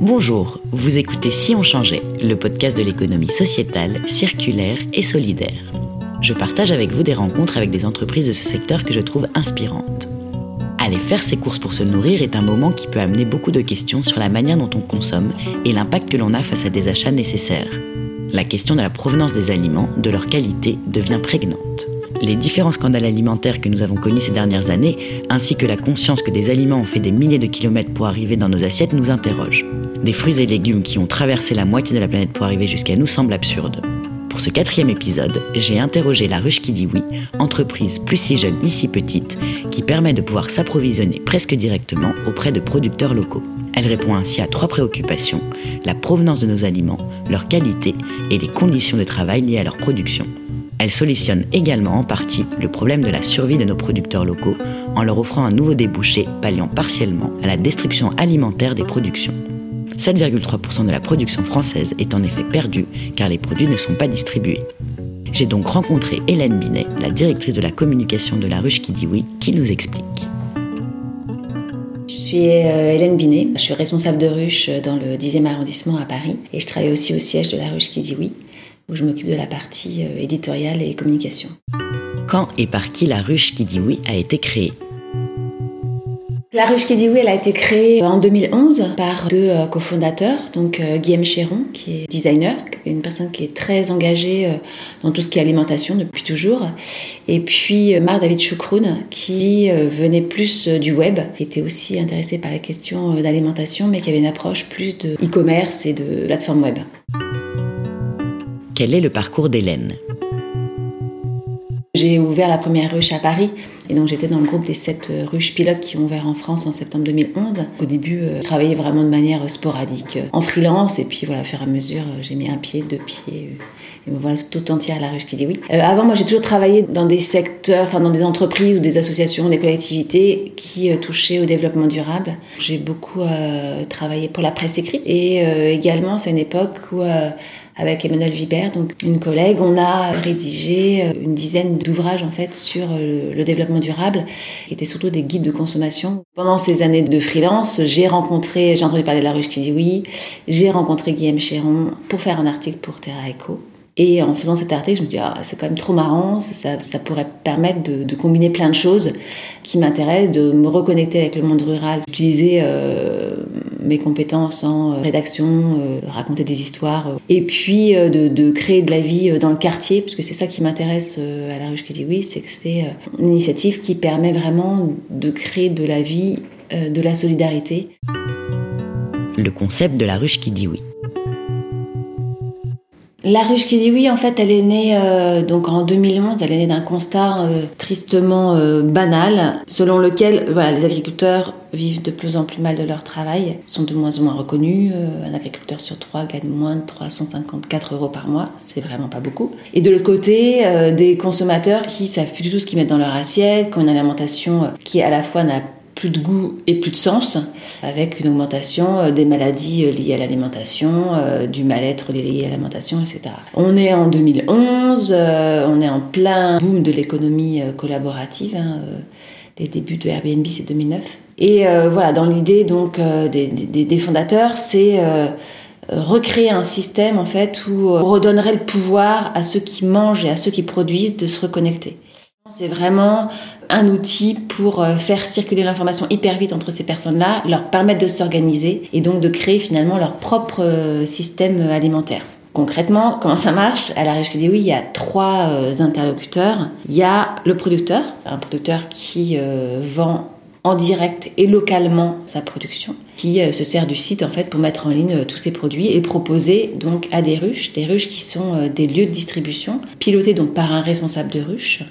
Bonjour, vous écoutez Si on changeait, le podcast de l'économie sociétale, circulaire et solidaire. Je partage avec vous des rencontres avec des entreprises de ce secteur que je trouve inspirantes. Aller faire ses courses pour se nourrir est un moment qui peut amener beaucoup de questions sur la manière dont on consomme et l'impact que l'on a face à des achats nécessaires. La question de la provenance des aliments, de leur qualité, devient prégnante. Les différents scandales alimentaires que nous avons connus ces dernières années, ainsi que la conscience que des aliments ont fait des milliers de kilomètres pour arriver dans nos assiettes, nous interrogent. Des fruits et légumes qui ont traversé la moitié de la planète pour arriver jusqu'à nous semblent absurdes. Pour ce quatrième épisode, j'ai interrogé la ruche qui dit oui, entreprise plus si jeune ni si petite, qui permet de pouvoir s'approvisionner presque directement auprès de producteurs locaux. Elle répond ainsi à trois préoccupations, la provenance de nos aliments, leur qualité et les conditions de travail liées à leur production. Elle solutionne également en partie le problème de la survie de nos producteurs locaux en leur offrant un nouveau débouché palliant partiellement à la destruction alimentaire des productions. 7,3% de la production française est en effet perdue car les produits ne sont pas distribués. J'ai donc rencontré Hélène Binet, la directrice de la communication de la ruche qui dit oui, qui nous explique. Je suis euh, Hélène Binet, je suis responsable de ruche dans le 10e arrondissement à Paris et je travaille aussi au siège de la ruche qui dit oui, où je m'occupe de la partie euh, éditoriale et communication. Quand et par qui la ruche qui dit oui a été créée? La ruche qui dit oui, elle a été créée en 2011 par deux euh, cofondateurs, donc euh, Guillaume Chéron, qui est designer, une personne qui est très engagée euh, dans tout ce qui est alimentation depuis toujours, et puis Marc David Choukroun, qui venait plus du web, qui était aussi intéressé par les questions d'alimentation, mais qui avait une approche plus de e-commerce et de plateforme web. Quel est le parcours d'Hélène? J'ai ouvert la première ruche à Paris et donc j'étais dans le groupe des sept euh, ruches pilotes qui ont ouvert en France en septembre 2011. Au début, euh, je travaillais vraiment de manière sporadique euh, en freelance et puis voilà, au fur et à mesure, j'ai mis un pied, deux pieds et me voilà tout entière à la ruche qui dit oui. avant, moi, j'ai toujours travaillé dans des secteurs, enfin dans des entreprises ou des associations, des collectivités qui touchaient au développement durable. J'ai beaucoup travaillé pour la presse écrite et également, c'est une époque où avec Emmanuel Vibert, donc une collègue, on a rédigé euh, une dizaine d'ouvrages en fait sur euh, le, développement durable, qui étaient surtout des guides de consommation. Pendant ces années de freelance, j'ai rencontré, j'ai entendu parler de la ruche qui dit oui, j'ai rencontré Guillaume Chéron pour faire un article pour Terra Eco. Et en faisant cet article, je me dis, ah, c'est quand même trop marrant, ça, ça pourrait permettre de, de, combiner plein de choses qui m'intéressent, de me reconnecter avec le monde rural, d'utiliser euh, mes compétences en euh, rédaction, euh, raconter des histoires, euh, et puis de, de, créer de la vie dans le quartier, parce que c'est ça qui m'intéresse à la ruche qui dit oui, c'est que c'est une initiative qui permet vraiment de créer de la vie, de la solidarité. Le concept de la ruche qui dit oui. La ruche qui dit oui, en fait, elle est née euh, donc en 2011. Elle est née d'un constat euh, tristement euh, banal, selon lequel voilà, les agriculteurs vivent de plus en plus mal de leur travail, sont de moins en moins reconnus. un agriculteur sur trois gagne moins de 354 euros par mois, c'est vraiment pas beaucoup. Et de l'autre côté, des consommateurs qui savent plus du tout ce qu'ils mettent dans leur assiette, qui ont une alimentation qui à la fois n'a plus de goût et plus de sens, avec une augmentation euh, des maladies euh, liées à l'alimentation, euh, du mal-être lié à l'alimentation, etc. On est en 2011, on est en plein boom de l'économie collaborative. Hein, les débuts de Airbnb, c'est 2009. Et voilà, dans l'idée donc des, des, fondateurs, c'est recréer un système en fait où on redonnerait le pouvoir à ceux qui mangent et à ceux qui produisent de se reconnecter. C'est vraiment un outil pour euh, faire circuler l'information hyper vite entre ces personnes-là, leur permettre de s'organiser et donc de créer finalement leur propre euh, système alimentaire. Concrètement, comment ça marche? À la Régie oui, il y a trois euh, interlocuteurs. Il y a le producteur, un producteur qui vend en direct et localement sa production, qui se sert du site en fait pour mettre en ligne tous ses produits et proposer donc à des ruches, des ruches qui sont des lieux de distribution, pilotés donc par un responsable de ruche,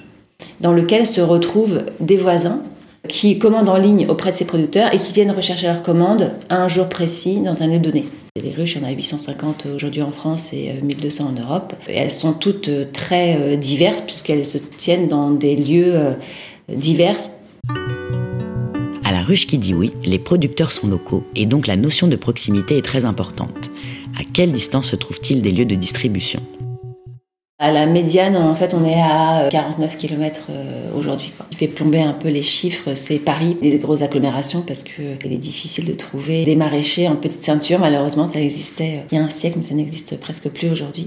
dans lequel se retrouvent des voisins qui commandent en ligne auprès de ces producteurs et qui viennent rechercher leurs commandes à un jour précis dans un lieu donné. Les ruches, il y en a 850 aujourd'hui en France et 1200 euh, en Europe. Et elles sont toutes euh, très euh, diverses puisqu'elles se tiennent dans des lieux divers. À la ruche qui dit oui, les producteurs sont locaux et donc la notion de proximité est très importante. À quelle distance se trouvent-ils des lieux de distribution? À la médiane, en fait, on est à 49 km euh, aujourd'hui. Qui fait plomber un peu les chiffres, c'est Paris, les grosses agglomérations, parce qu'il est difficile de trouver des maraîchers en petite ceinture. Malheureusement, ça existait euh, il y a un siècle, mais ça n'existe presque plus aujourd'hui.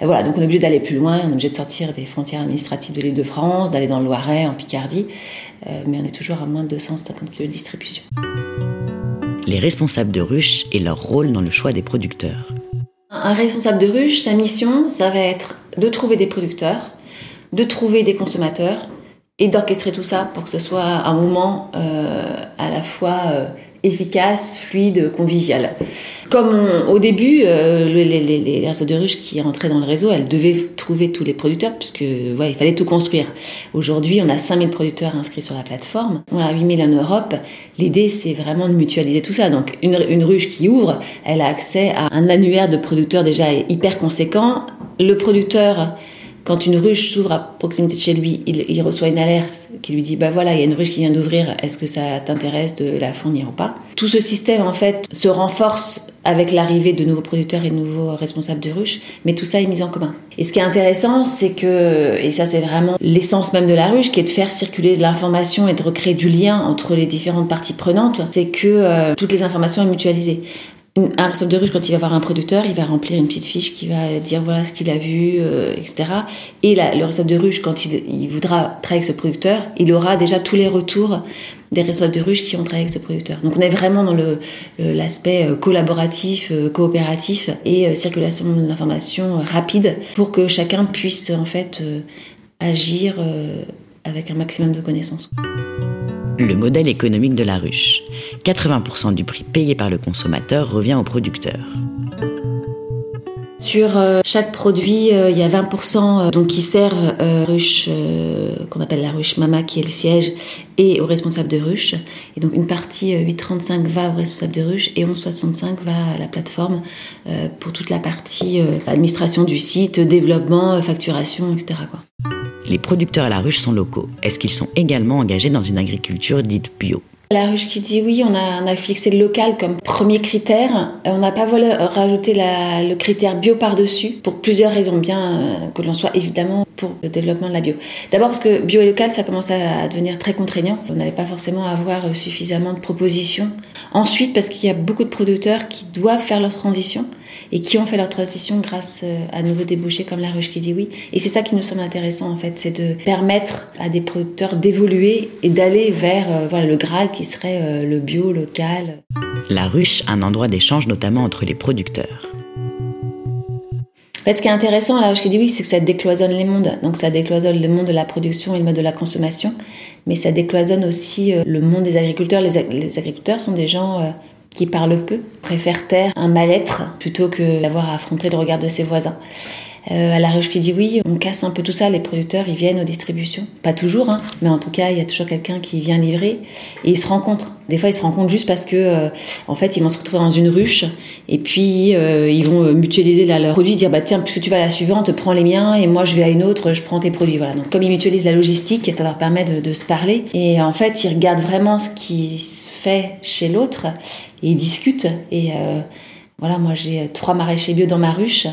Et voilà, donc on est obligé d'aller plus loin, on est obligé de sortir des frontières administratives de l'île de France, d'aller dans le Loiret, en Picardie, euh, mais on est toujours à moins de 250 km de distribution. Les responsables de ruches et leur rôle dans le choix des producteurs. Un responsable de ruche, sa mission, ça va être de trouver des producteurs, de trouver des consommateurs et d'orchestrer tout ça pour que ce soit un moment euh, à la fois euh, efficace, fluide, convivial. Comme au début, euh, les, les, de ruches qui rentraient dans le réseau, elles devaient trouver tous les producteurs puisque ouais, il fallait tout construire. Aujourd'hui, on a 5000 producteurs inscrits sur la plateforme, on a 8000 en Europe. L'idée, c'est vraiment de mutualiser tout ça. Donc, une, une ruche qui ouvre, elle a accès à un annuaire de producteurs déjà hyper conséquent. Le producteur quand une ruche s'ouvre à proximité de chez lui, il, reçoit une alerte qui lui dit bah voilà, il y a une ruche qui vient d'ouvrir, est-ce que ça t'intéresse de la fournir ou pas? Tout ce système en fait se renforce avec l'arrivée de nouveaux producteurs et de nouveaux responsables de ruche, mais tout ça est mis en commun. Et ce qui est intéressant, c'est que, et ça c'est vraiment l'essence même de la ruche, qui est de faire circuler de l'information et de recréer du lien entre les différentes parties prenantes, c'est que euh, toutes les informations sont mutualisées un responsable de ruche, quand il va voir un producteur, il va remplir une petite fiche qui va dire voilà ce qu'il a vu, euh, etc. Et la, le responsable de ruche, quand il, voudra travailler avec ce producteur, il aura déjà tous les retours des responsables de ruche qui ont travaillé avec ce producteur. Donc on est vraiment dans l'aspect euh, collaboratif, euh, coopératif et circulation d'informations rapide pour que chacun puisse en fait agir avec un maximum de connaissances le modèle économique de la ruche. 80% du prix payé par le consommateur revient au producteur. Sur euh, chaque produit, euh, il y a 20% euh, donc qui servent ruche qu'on appelle la ruche Mama qui est le siège et au responsable de ruche. Et donc une partie 8,35 va au responsable de ruche et 11,65 va à la plateforme pour toute la partie administration du site, développement, facturation, etc. les producteurs à la ruche sont locaux. Est-ce qu'ils sont également engagés dans une agriculture dite bio? La ruche qui dit oui, on a, a fixé le local comme premier critère. Euh, on n'a pas voulu rajouter le critère bio par-dessus pour plusieurs raisons, bien euh, que l'on soit évidemment pour le développement de la bio. D'abord parce que bio et local, ça commence à devenir très contraignant. On n'allait pas forcément avoir suffisamment de propositions. Ensuite, parce qu'il y a beaucoup de producteurs qui doivent faire leur transition et qui ont fait leur transition grâce euh, à nouveaux débouchés comme la ruche qui dit oui. Et c'est ça qui nous semble intéressant en fait, c'est de permettre à des producteurs d'évoluer et d'aller vers euh, voilà, le Graal qui serait euh, le bio local. La ruche, un endroit d'échange notamment entre les producteurs. En fait, ce qui est intéressant à la ruche qui dit oui, c'est que ça décloisonne les mondes. Donc ça décloisonne le monde de la production et le mode de la consommation, mais ça décloisonne aussi le monde des agriculteurs. Les, agriculteurs sont des gens qui parle peu, préfère taire un mal-être plutôt que d'avoir à affronter le regard de ses voisins. Euh, à la ruche qui dit oui, on casse un peu tout ça, les producteurs ils viennent aux distributions. Pas toujours, hein, mais en tout cas il y a toujours quelqu'un qui vient livrer et ils se rencontrent. Des fois ils se rencontrent juste parce que euh, en fait ils vont se retrouver dans une ruche et puis euh, ils vont mutualiser leurs produits, dire bah tiens puisque tu vas à la suivante, prends les miens et moi je vais à une autre, je prends tes produits. Voilà. Donc comme ils mutualisent la logistique, ça leur permet de, de se parler et en fait ils regardent vraiment ce qui se fait chez l'autre et ils discutent et voilà, moi j'ai trois maraîchers bio dans ma ruche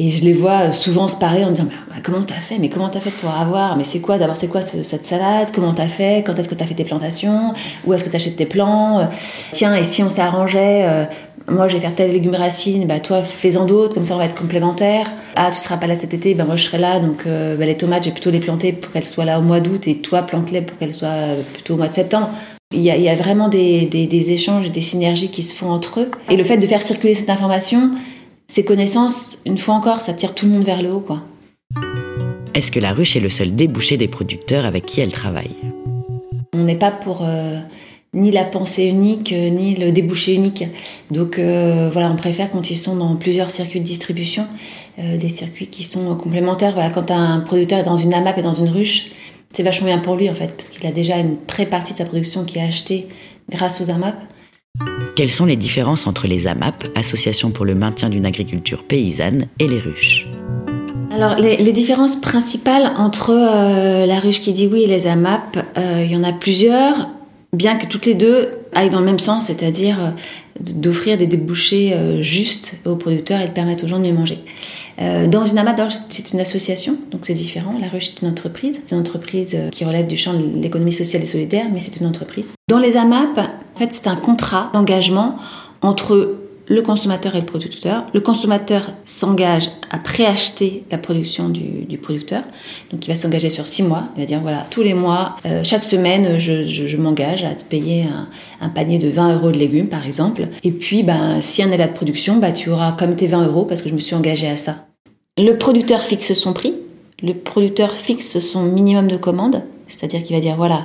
et je les vois souvent se parler en disant bah, comment t'as fait? Mais comment t'as fait pour avoir? Mais c'est quoi? D'abord c'est quoi cette salade? Comment t'as fait? Quand est-ce que t'as fait tes plantations? Où est-ce que t'achètes tes plants? Tiens et si on s'arrangeait euh, moi je vais faire telle légume racine bah toi fais-en d'autres comme ça on va être complémentaires. Ah tu seras pas là cet été bah moi je serai là donc euh, bah, les tomates j'ai plutôt les planter pour qu'elles soient là au mois d'août et toi plante-les pour qu'elles soient euh, plutôt au mois de septembre il y, a, il y a vraiment des, des, des échanges et des synergies qui se font entre eux. Et le fait de faire circuler cette information, ces connaissances, une fois encore, ça tire tout le monde vers le haut, quoi. Est-ce que la ruche est le seul débouché des producteurs avec qui elle travaille? On n'est pas pour euh, ni la pensée unique, euh, ni le débouché unique. Donc euh, voilà, on préfère quand ils sont dans plusieurs circuits de distribution, des circuits qui sont complémentaires. Voilà, quand un producteur est dans une AMAP et dans une ruche, c'est vachement bien pour lui en fait, parce qu'il a déjà une pré-partie de sa production qui est achetée grâce aux AMAP. Quelles sont les différences entre les AMAP, Associations pour le maintien d'une agriculture paysanne, et les ruches? Alors, les, différences principales entre euh, la ruche qui dit oui et les AMAP, euh, il y en a plusieurs. bien que toutes les deux aillent dans le même sens, c'est-à-dire euh, d'offrir des débouchés euh, justes aux producteurs et de permettre aux gens de mieux manger. Euh, dans une AMAP, c'est une association, donc c'est différent. La Ruche, c'est une entreprise. C'est une entreprise qui relève du champ de l'économie sociale et solidaire, mais c'est une entreprise. Dans les AMAP, en fait, c'est un contrat d'engagement entre le consommateur et le producteur. Le consommateur s'engage à préacheter la production du, producteur. Donc il va s'engager sur six mois. Il va dire voilà, tous les mois, euh, chaque semaine, je, m'engage à te payer un, panier de 20 euros de légumes, par exemple. Et puis, ben, si un état de production, ben, tu auras comme tes 20 euros parce que je me suis engagé à ça. Le producteur fixe son prix. Le producteur fixe son minimum de commande. C'est-à-dire qu'il va dire voilà,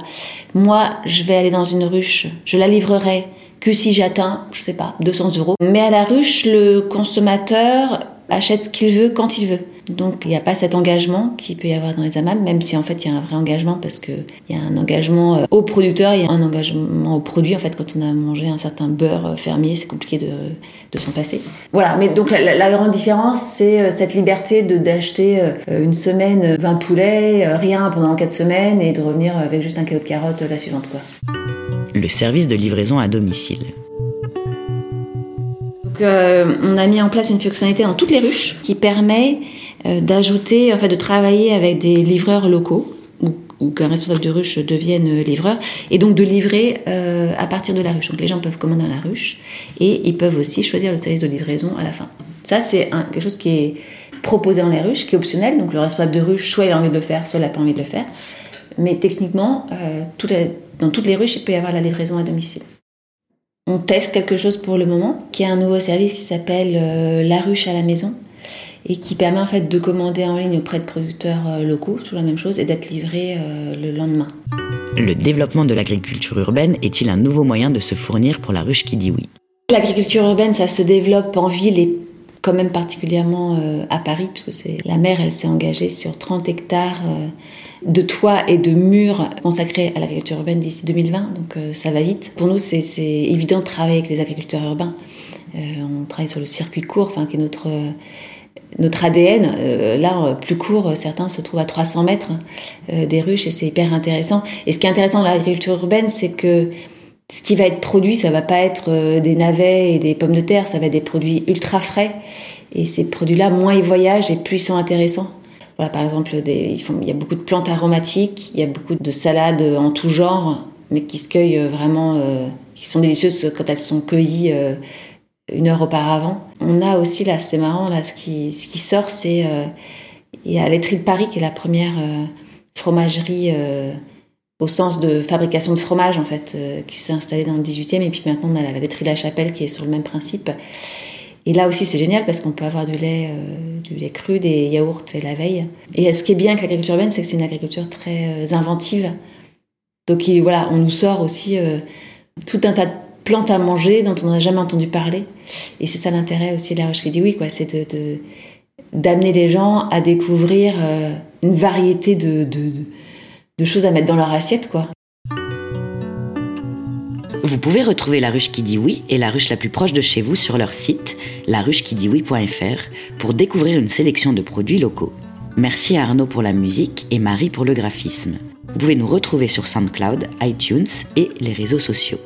moi, je vais aller dans une ruche, je la livrerai que si j'atteins, je sais pas, 200 euros. Mais à la ruche, le consommateur achète ce qu'il veut quand il veut. Donc il n'y a pas cet engagement qu'il peut y avoir dans les AMAP, même si en fait il y a un vrai engagement parce qu'il y a un engagement euh, au producteur, il y a un engagement au produit. En fait, quand on a mangé un certain beurre euh, fermier, c'est compliqué de, de s'en passer. Voilà, mais donc la, grande différence, c'est euh, cette liberté de d'acheter une semaine 20 poulets, rien pendant 4 semaines et de revenir avec juste un kilo de carottes la suivante. quoi le service de livraison à domicile. Donc, euh, on a mis en place une fonctionnalité dans toutes les ruches qui permet euh, d'ajouter, en fait, de travailler avec des livreurs locaux ou, qu'un responsable de ruche devienne livreur et donc de livrer euh, à partir de la ruche. Donc les gens peuvent commander dans la ruche et ils peuvent aussi choisir le service de livraison à la fin. Ça, c'est quelque chose qui est proposé dans les ruches, qui est optionnel. Donc le responsable de ruche, soit il a envie de le faire, soit il n'a pas envie de le faire. Mais techniquement, tout est dans toutes les ruches, il peut y avoir la livraison à domicile. On teste quelque chose pour le moment, qui est un nouveau service qui s'appelle euh, La ruche à la maison et qui permet en fait de commander en ligne auprès de producteurs euh, locaux, tout la même chose, et d'être livré euh, le lendemain. Le développement de l'agriculture urbaine est-il un nouveau moyen de se fournir pour la ruche qui dit oui? L'agriculture urbaine, ça se développe en ville et quand même particulièrement à Paris, puisque c'est la maire, elle s'est engagée sur 30 hectares de toits et de murs consacrés à l'agriculture urbaine d'ici 2020, donc euh, ça va vite. Pour nous, c'est évident de travailler avec les agriculteurs urbains. Euh, on travaille sur le circuit court, enfin, qui est notre, euh, notre ADN. là, plus court, certains se trouvent à 300 mètres des ruches et c'est hyper intéressant. Et ce qui est intéressant dans l'agriculture urbaine, c'est que ce qui va être produit, ça va pas être des navets et des pommes de terre, ça va être des produits ultra frais. Et ces produits-là, moins ils voyagent et plus ils sont intéressants. Voilà, par exemple, il y a beaucoup de plantes aromatiques, il y a beaucoup de salades en tout genre, mais qui se cueillent euh, vraiment, euh, qui sont délicieuses quand elles sont cueillies euh, une heure auparavant. On a aussi là, c'est marrant là, ce qui, sort, c'est il y a de Paris qui est la première fromagerie au sens de fabrication de fromage en fait, qui s'est installée dans le 18e, et puis maintenant on a la laiterie la Chapelle qui est sur le même principe. Et là aussi, c'est génial parce qu'on peut avoir du lait, euh, du lait cru, des yaourts faits la veille. Et ce qui est bien avec l'agriculture urbaine, c'est que c'est une agriculture très euh, inventive. Donc voilà, on nous sort aussi euh, tout un tas de plantes à manger dont on n'a jamais entendu parler. Et c'est ça l'intérêt aussi de la Roche qui dit oui, quoi. C'est de, d'amener les gens à découvrir une variété de, de choses à mettre dans leur assiette, quoi. Vous pouvez retrouver la ruche qui dit oui et la ruche la plus proche de chez vous sur leur site, laruchequidioui.fr, pour découvrir une sélection de produits locaux. Merci à Arnaud pour la musique et Marie pour le graphisme. Vous pouvez nous retrouver sur SoundCloud, iTunes et les réseaux sociaux.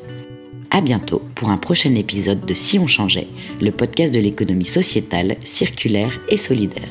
À bientôt pour un prochain épisode de Si on changeait, le podcast de l'économie sociétale, circulaire et solidaire.